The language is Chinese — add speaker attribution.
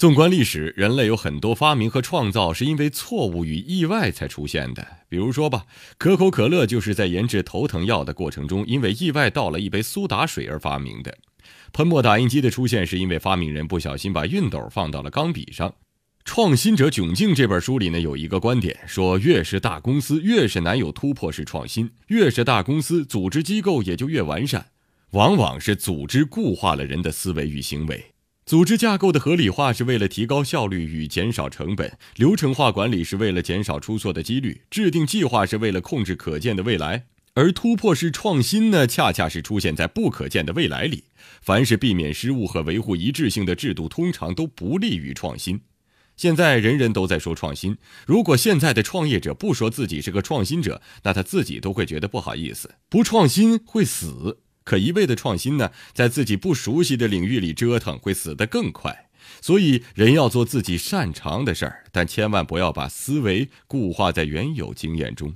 Speaker 1: 纵观历史，人类有很多发明和创造是因为错误与意外才出现的。比如说吧，可口可乐就是在研制头疼药的过程中，因为意外倒了一杯苏打水而发明的。喷墨打印机的出现是因为发明人不小心把熨斗放到了钢笔上。《创新者窘境》这本书里呢，有一个观点说，越是大公司，越是难有突破式创新；越是大公司，组织机构也就越完善。往往是组织固化了人的思维与行为。组织架构的合理化是为了提高效率与减少成本，流程化管理是为了减少出错的几率，制定计划是为了控制可见的未来，而突破式创新呢，恰恰是出现在不可见的未来里。凡是避免失误和维护一致性的制度，通常都不利于创新。现在人人都在说创新，如果现在的创业者不说自己是个创新者，那他自己都会觉得不好意思。不创新会死。可一味的创新呢，在自己不熟悉的领域里折腾，会死得更快。所以，人要做自己擅长的事儿，但千万不要把思维固化在原有经验中。